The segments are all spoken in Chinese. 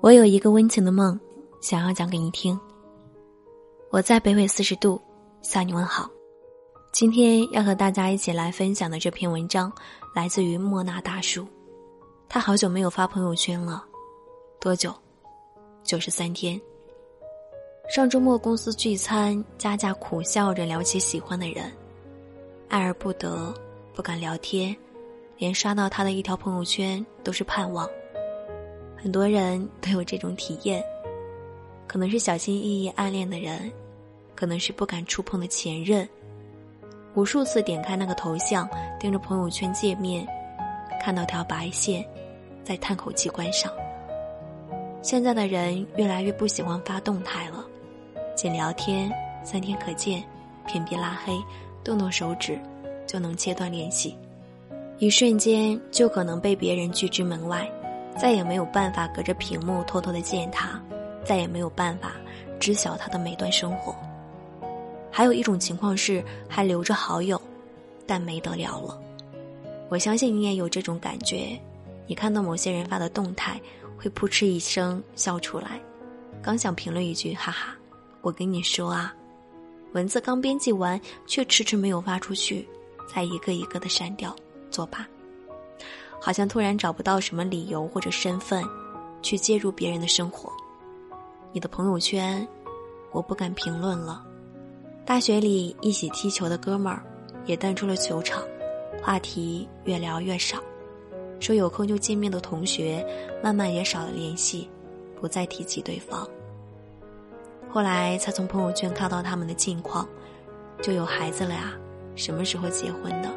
我有一个温情的梦，想要讲给你听。我在北纬四十度向你问好。今天要和大家一起来分享的这篇文章，来自于莫那大叔。他好久没有发朋友圈了，多久？九十三天。上周末公司聚餐，佳佳苦笑着聊起喜欢的人，爱而不得，不敢聊天，连刷到他的一条朋友圈都是盼望。很多人都有这种体验，可能是小心翼翼暗恋的人，可能是不敢触碰的前任。无数次点开那个头像，盯着朋友圈界面，看到条白线，再叹口气关上。现在的人越来越不喜欢发动态了，仅聊天，三天可见，屏蔽拉黑，动动手指就能切断联系，一瞬间就可能被别人拒之门外。再也没有办法隔着屏幕偷偷的见他，再也没有办法知晓他的每段生活。还有一种情况是还留着好友，但没得聊了。我相信你也有这种感觉，你看到某些人发的动态，会扑哧一声笑出来，刚想评论一句哈哈，我跟你说啊，文字刚编辑完，却迟迟没有发出去，再一个一个的删掉，作罢。好像突然找不到什么理由或者身份，去介入别人的生活。你的朋友圈，我不敢评论了。大学里一起踢球的哥们儿，也淡出了球场，话题越聊越少。说有空就见面的同学，慢慢也少了联系，不再提起对方。后来才从朋友圈看到他们的近况，就有孩子了呀，什么时候结婚的？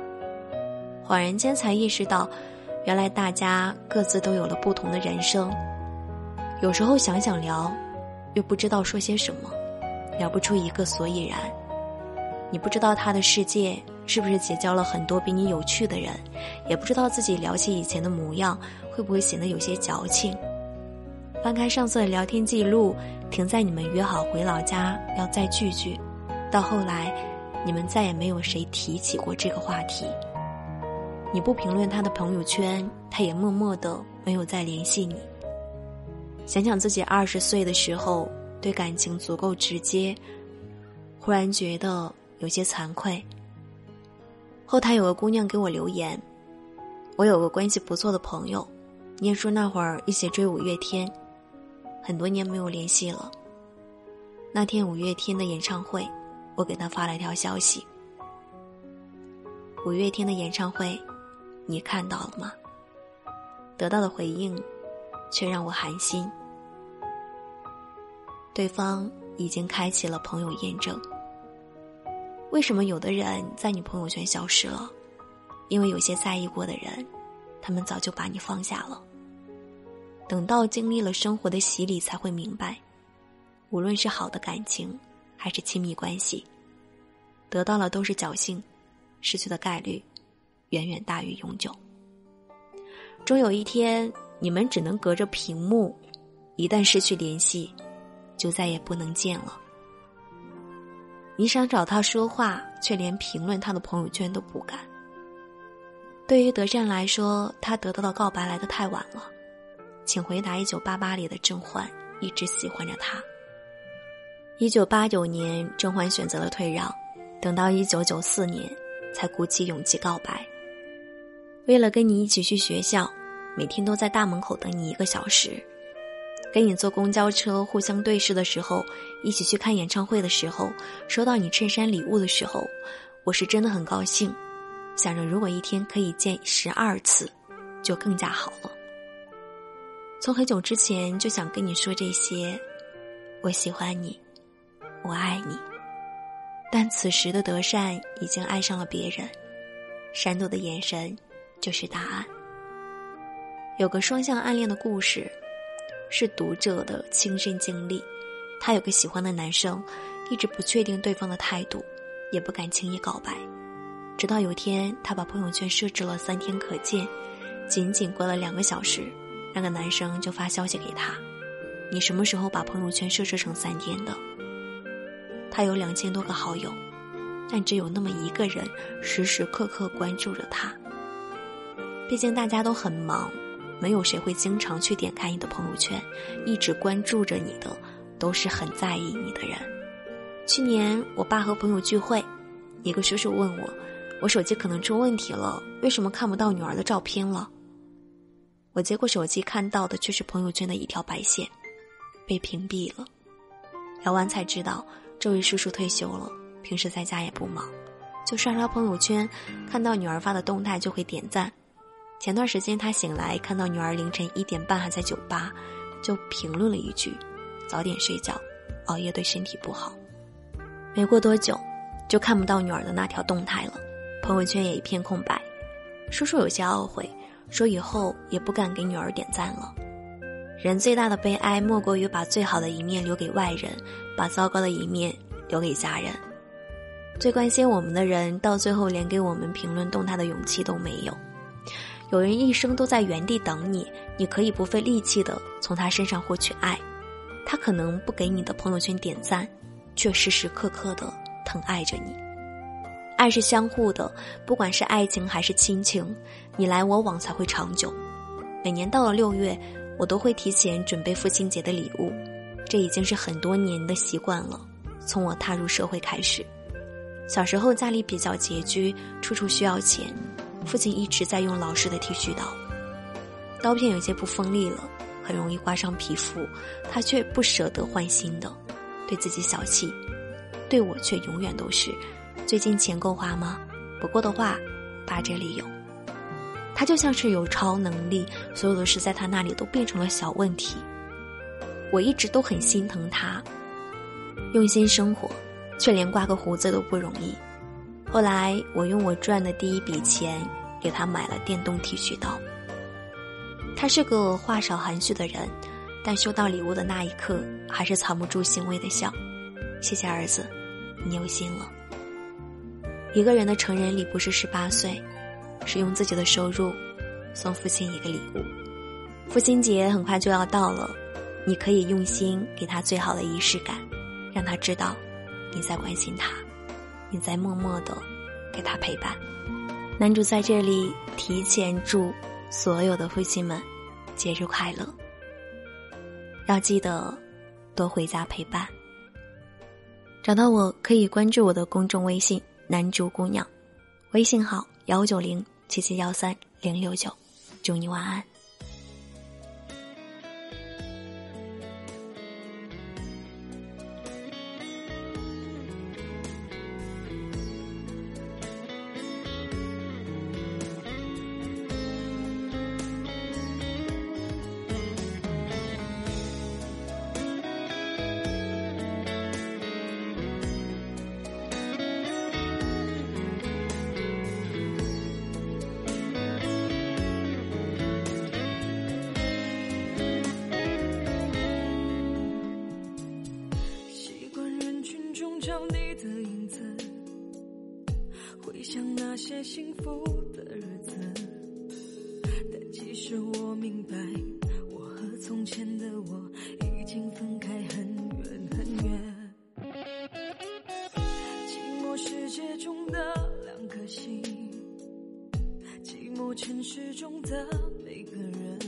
恍然间才意识到。原来大家各自都有了不同的人生，有时候想想聊，又不知道说些什么，聊不出一个所以然。你不知道他的世界是不是结交了很多比你有趣的人，也不知道自己聊起以前的模样会不会显得有些矫情。翻开上次的聊天记录，停在你们约好回老家要再聚聚，到后来，你们再也没有谁提起过这个话题。你不评论他的朋友圈，他也默默的没有再联系你。想想自己二十岁的时候，对感情足够直接，忽然觉得有些惭愧。后台有个姑娘给我留言，我有个关系不错的朋友，念书那会儿一起追五月天，很多年没有联系了。那天五月天的演唱会，我给他发了一条消息：五月天的演唱会。你看到了吗？得到的回应，却让我寒心。对方已经开启了朋友验证。为什么有的人在你朋友圈消失了？因为有些在意过的人，他们早就把你放下了。等到经历了生活的洗礼，才会明白，无论是好的感情，还是亲密关系，得到了都是侥幸，失去的概率。远远大于永久。终有一天，你们只能隔着屏幕，一旦失去联系，就再也不能见了。你想找他说话，却连评论他的朋友圈都不敢。对于德善来说，他得到的告白来的太晚了。请回答：一九八八里的甄嬛一直喜欢着他。一九八九年，甄嬛选择了退让，等到一九九四年，才鼓起勇气告白。为了跟你一起去学校，每天都在大门口等你一个小时；跟你坐公交车互相对视的时候，一起去看演唱会的时候，收到你衬衫礼物的时候，我是真的很高兴。想着如果一天可以见十二次，就更加好了。从很久之前就想跟你说这些，我喜欢你，我爱你。但此时的德善已经爱上了别人，闪躲的眼神。就是答案。有个双向暗恋的故事，是读者的亲身经历。他有个喜欢的男生，一直不确定对方的态度，也不敢轻易告白。直到有天，他把朋友圈设置了三天可见，仅仅过了两个小时，那个男生就发消息给他：“你什么时候把朋友圈设置成三天的？”他有两千多个好友，但只有那么一个人时时刻刻关注着他。毕竟大家都很忙，没有谁会经常去点开你的朋友圈，一直关注着你的，都是很在意你的人。去年我爸和朋友聚会，一个叔叔问我，我手机可能出问题了，为什么看不到女儿的照片了？我接过手机，看到的却是朋友圈的一条白线，被屏蔽了。聊完才知道，这位叔叔退休了，平时在家也不忙，就刷刷朋友圈，看到女儿发的动态就会点赞。前段时间他醒来，看到女儿凌晨一点半还在酒吧，就评论了一句：“早点睡觉，熬夜对身体不好。”没过多久，就看不到女儿的那条动态了，朋友圈也一片空白。叔叔有些懊悔。说以后也不敢给女儿点赞了。人最大的悲哀，莫过于把最好的一面留给外人，把糟糕的一面留给家人。最关心我们的人，到最后连给我们评论动态的勇气都没有。有人一生都在原地等你，你可以不费力气的从他身上获取爱，他可能不给你的朋友圈点赞，却时时刻刻的疼爱着你。爱是相互的，不管是爱情还是亲情，你来我往才会长久。每年到了六月，我都会提前准备父亲节的礼物，这已经是很多年的习惯了。从我踏入社会开始，小时候家里比较拮据，处处需要钱，父亲一直在用老式的剃须刀，刀片有些不锋利了，很容易刮伤皮肤，他却不舍得换新的，对自己小气，对我却永远都是。最近钱够花吗？不够的话，爸这里有。他就像是有超能力，所有的事在他那里都变成了小问题。我一直都很心疼他，用心生活，却连刮个胡子都不容易。后来我用我赚的第一笔钱给他买了电动剃须刀。他是个话少含蓄的人，但收到礼物的那一刻，还是藏不住欣慰的笑。谢谢儿子，你有心了。一个人的成人礼不是十八岁，是用自己的收入送父亲一个礼物。父亲节很快就要到了，你可以用心给他最好的仪式感，让他知道你在关心他，你在默默的给他陪伴。男主在这里提前祝所有的父亲们节日快乐，要记得多回家陪伴。找到我可以关注我的公众微信。男主姑娘，微信号幺九零七七幺三零六九，祝你晚安。找你的影子，回想那些幸福的日子，但其实我明白，我和从前的我已经分开很远很远。寂寞世界中的两颗心，寂寞城市中的每个人，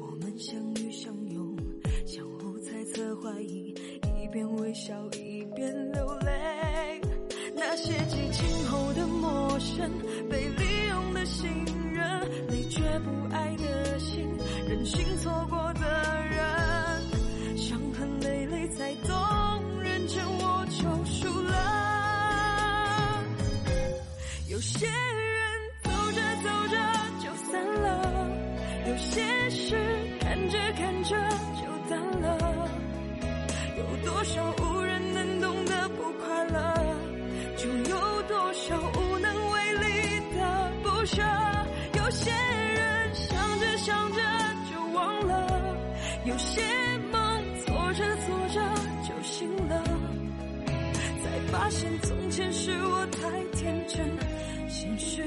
我们相遇相拥，相互猜测怀疑，一边微笑一边流泪。那些激情后的陌生，被利用的信任，累却不爱的心，任性错过有些梦做着做着就醒了，才发现从前是我太天真，现实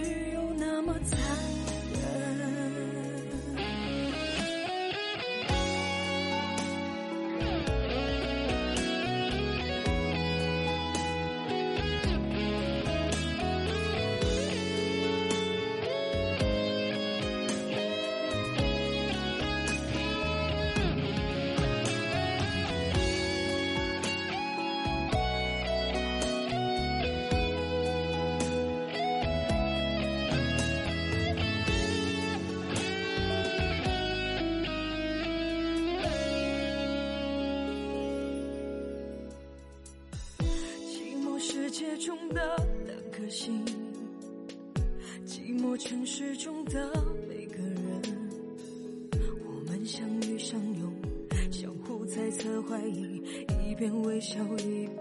的两颗心，寂寞城市中的每个人，我们相遇相拥，相互猜测怀疑，一边微笑一边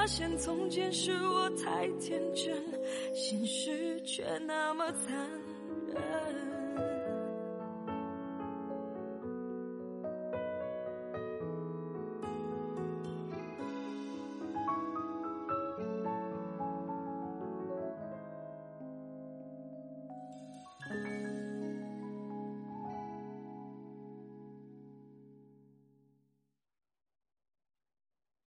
发现从前是我太天真，现实却那么残忍。